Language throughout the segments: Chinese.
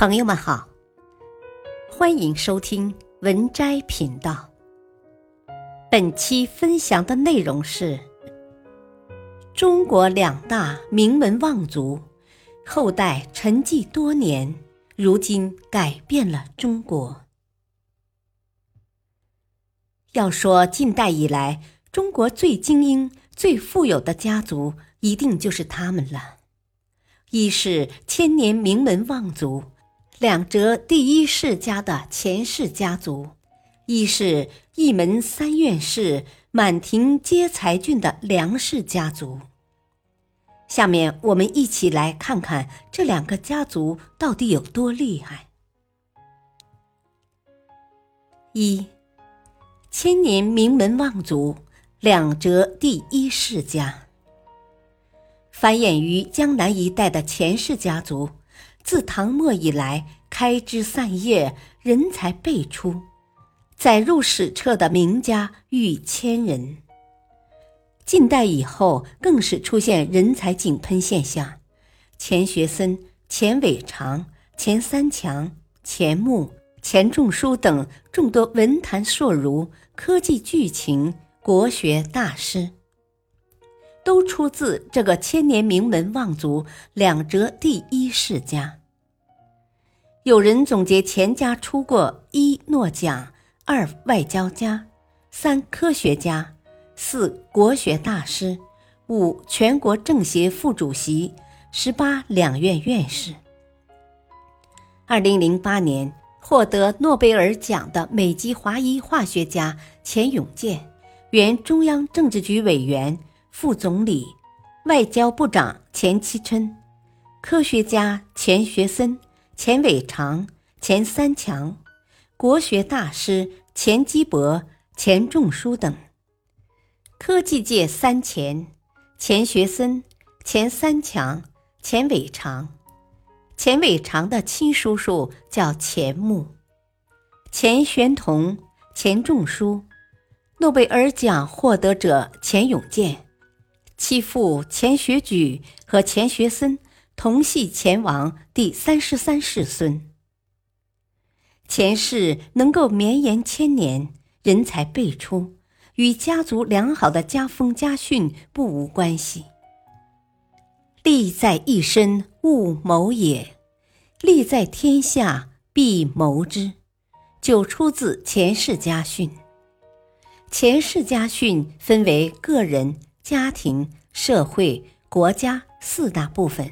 朋友们好，欢迎收听文摘频道。本期分享的内容是：中国两大名门望族后代沉寂多年，如今改变了中国。要说近代以来中国最精英、最富有的家族，一定就是他们了。一是千年名门望族。两浙第一世家的钱氏家族，一是一门三院士、满庭皆才俊的梁氏家族。下面我们一起来看看这两个家族到底有多厉害。一，千年名门望族两浙第一世家，繁衍于江南一带的钱氏家族。自唐末以来，开枝散叶，人才辈出，载入史册的名家逾千人。近代以后，更是出现人才井喷现象，钱学森、钱伟长、钱三强、钱穆、钱钟书等众多文坛硕儒、科技巨擎、国学大师。都出自这个千年名门望族两浙第一世家。有人总结钱家出过一诺奖、二外交家、三科学家、四国学大师、五全国政协副主席、十八两院院士。二零零八年获得诺贝尔奖的美籍华裔化学家钱永健，原中央政治局委员。副总理、外交部长钱其琛，科学家钱学森、钱伟长、钱三强，国学大师钱基博、钱钟书等。科技界三钱：钱学森、钱三强、钱伟长。钱伟长的亲叔叔叫钱穆，钱玄同、钱钟书，诺贝尔奖获得者钱永健。其父钱学举和钱学森同系钱王第三十三世孙。钱氏能够绵延千年，人才辈出，与家族良好的家风家训不无关系。利在一身勿谋也，利在天下必谋之，就出自钱氏家训。钱氏家训分为个人。家庭、社会、国家四大部分，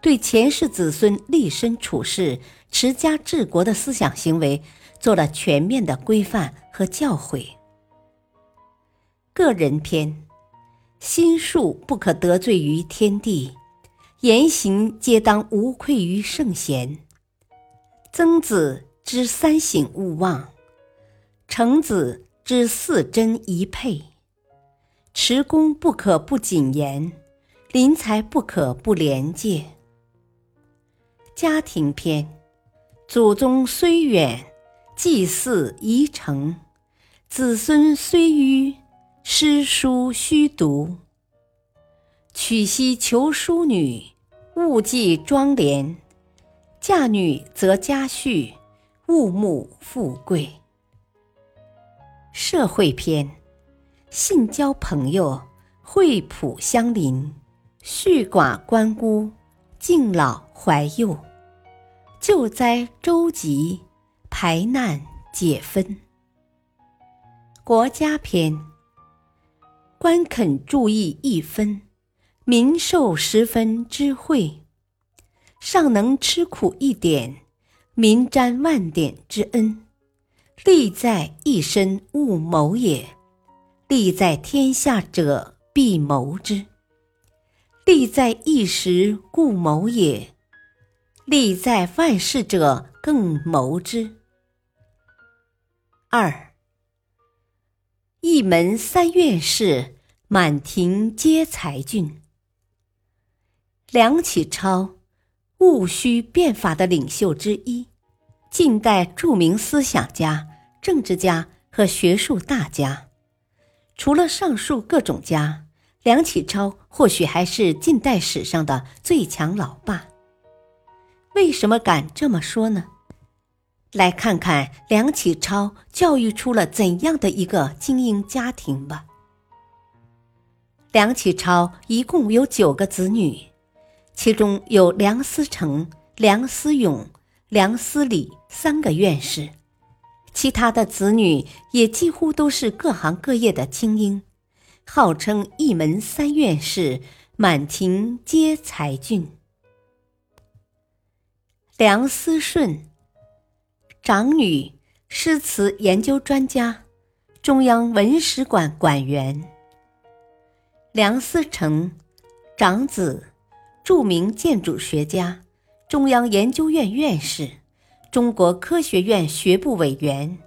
对前世子孙立身处世、持家治国的思想行为做了全面的规范和教诲。个人篇：心术不可得罪于天地，言行皆当无愧于圣贤。曾子之三省勿忘，程子之四贞一配。持功不可不谨言，临财不可不廉洁。家庭篇：祖宗虽远，祭祀宜诚；子孙虽愚，诗书须读。娶妻求淑女，勿计庄帘；嫁女择佳婿，勿慕富贵。社会篇。信交朋友，惠普相邻，恤寡关孤，敬老怀幼，救灾周急，排难解纷。国家篇：官肯注意一分，民受十分之惠；尚能吃苦一点，民沾万点之恩。利在一身勿谋也。利在天下者必谋之，利在一时故谋也；利在万世者更谋之。二，一门三院士，满庭皆才俊。梁启超，戊戌变法的领袖之一，近代著名思想家、政治家和学术大家。除了上述各种家，梁启超或许还是近代史上的最强老爸。为什么敢这么说呢？来看看梁启超教育出了怎样的一个精英家庭吧。梁启超一共有九个子女，其中有梁思成、梁思永、梁思礼三个院士，其他的子女也几乎都是各行各业的精英，号称一门三院士，满庭皆才俊。梁思顺。长女，诗词研究专家，中央文史馆馆员。梁思成，长子，著名建筑学家，中央研究院院士，中国科学院学部委员，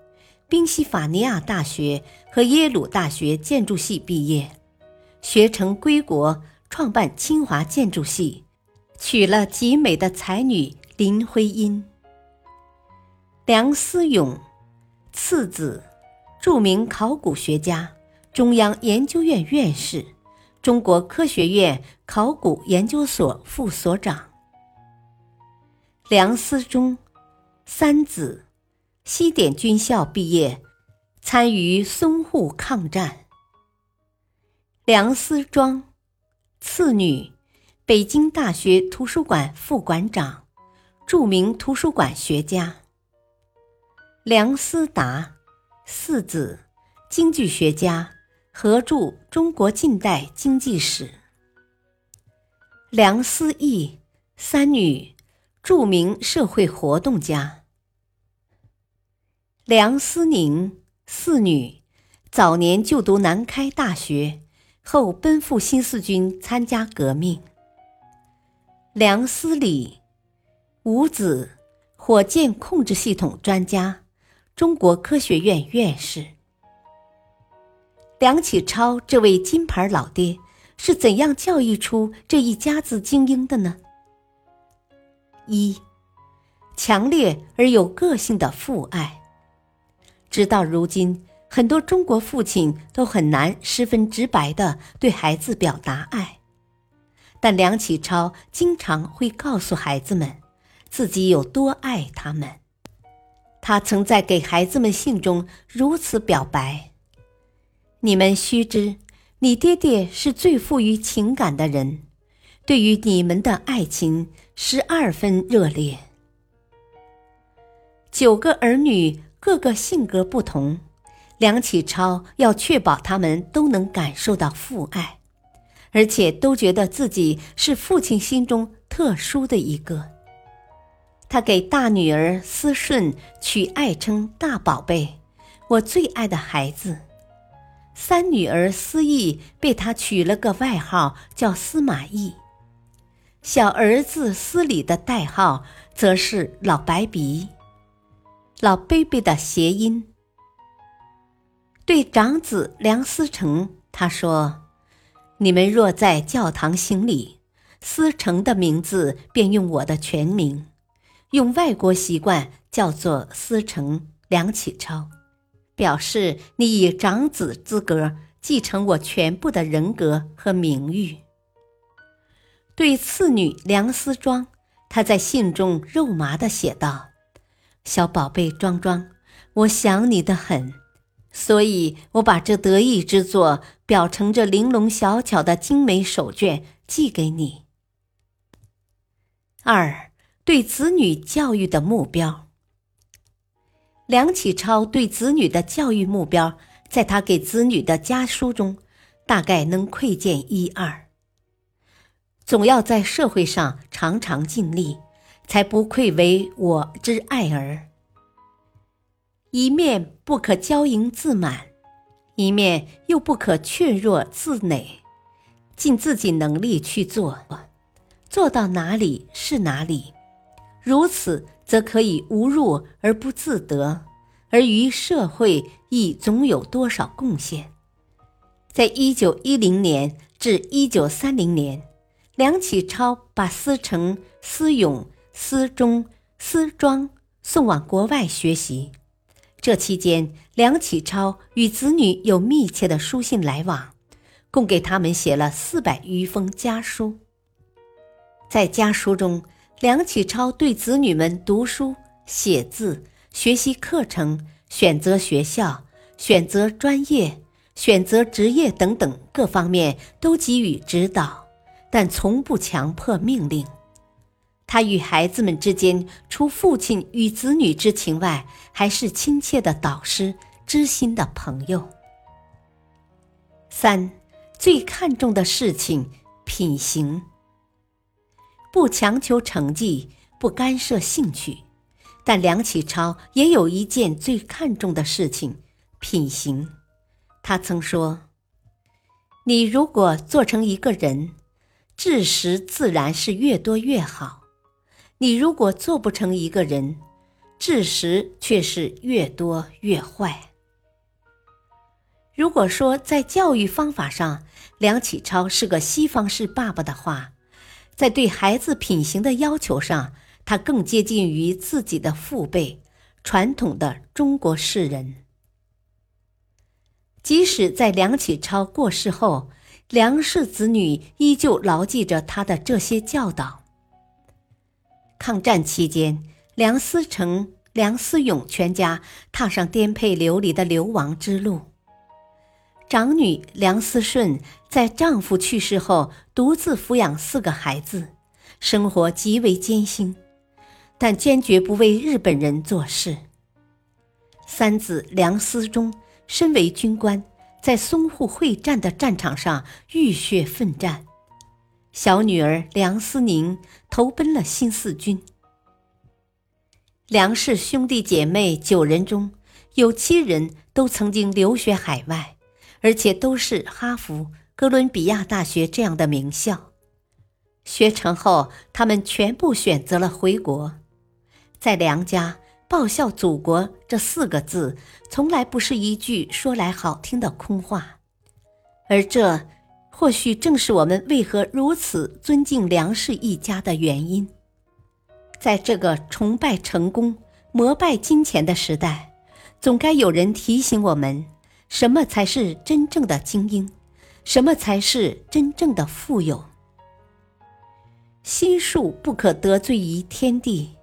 宾夕法尼亚大学和耶鲁大学建筑系毕业，学成归国，创办清华建筑系，娶了极美的才女林徽因。梁思永，次子，著名考古学家，中央研究院院士，中国科学院考古研究所副所长。梁思忠，三子，西点军校毕业，参与淞沪抗战。梁思庄，次女，北京大学图书馆副馆长，著名图书馆学家。梁思达，四子，经济学家，合著《中国近代经济史》。梁思义，三女，著名社会活动家。梁思宁，四女，早年就读南开大学，后奔赴新四军参加革命。梁思礼，五子，火箭控制系统专家。中国科学院院士梁启超这位金牌老爹是怎样教育出这一家子精英的呢？一，强烈而有个性的父爱。直到如今，很多中国父亲都很难十分直白的对孩子表达爱，但梁启超经常会告诉孩子们，自己有多爱他们。他曾在给孩子们信中如此表白：“你们须知，你爹爹是最富于情感的人，对于你们的爱情十二分热烈。”九个儿女个个性格不同，梁启超要确保他们都能感受到父爱，而且都觉得自己是父亲心中特殊的一个。他给大女儿思顺取爱称“大宝贝”，我最爱的孩子；三女儿思义被他取了个外号叫司马懿；小儿子思礼的代号则是“老白鼻”，老 baby 的谐音。对长子梁思成，他说：“你们若在教堂行礼，思成的名字便用我的全名。”用外国习惯叫做思成梁启超，表示你以长子资格继承我全部的人格和名誉。对次女梁思庄，他在信中肉麻地写道：“小宝贝庄庄，我想你的很，所以我把这得意之作裱成这玲珑小巧的精美手绢寄给你。”二。对子女教育的目标，梁启超对子女的教育目标，在他给子女的家书中，大概能窥见一二。总要在社会上常常尽力，才不愧为我之爱儿。一面不可骄盈自满，一面又不可怯弱自馁，尽自己能力去做，做到哪里是哪里。如此，则可以无入而不自得，而于社会亦总有多少贡献。在一九一零年至一九三零年，梁启超把思成、思永、思忠、思庄送往国外学习。这期间，梁启超与子女有密切的书信来往，共给他们写了四百余封家书。在家书中。梁启超对子女们读书、写字、学习课程、选择学校、选择专业、选择职业等等各方面都给予指导，但从不强迫命令。他与孩子们之间，除父亲与子女之情外，还是亲切的导师、知心的朋友。三，最看重的事情，品行。不强求成绩，不干涉兴趣，但梁启超也有一件最看重的事情——品行。他曾说：“你如果做成一个人，知识自然是越多越好；你如果做不成一个人，知识却是越多越坏。”如果说在教育方法上，梁启超是个西方式爸爸的话，在对孩子品行的要求上，他更接近于自己的父辈——传统的中国士人。即使在梁启超过世后，梁氏子女依旧牢记着他的这些教导。抗战期间，梁思成、梁思永全家踏上颠沛流离的流亡之路。长女梁思顺在丈夫去世后，独自抚养四个孩子，生活极为艰辛，但坚决不为日本人做事。三子梁思忠身为军官，在淞沪会战的战场上浴血奋战；小女儿梁思宁投奔了新四军。梁氏兄弟姐妹九人中有七人都曾经留学海外。而且都是哈佛、哥伦比亚大学这样的名校，学成后，他们全部选择了回国。在梁家，报效祖国这四个字，从来不是一句说来好听的空话，而这或许正是我们为何如此尊敬梁氏一家的原因。在这个崇拜成功、膜拜金钱的时代，总该有人提醒我们。什么才是真正的精英？什么才是真正的富有？心术不可得罪于天地，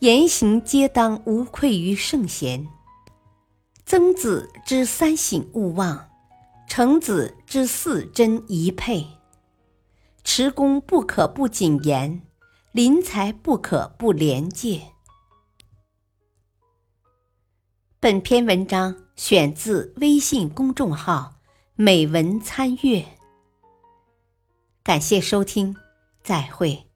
言行皆当无愧于圣贤。曾子之三省勿忘，程子之四真宜佩。持功不可不谨言，临财不可不廉洁。本篇文章选自微信公众号“美文参阅”，感谢收听，再会。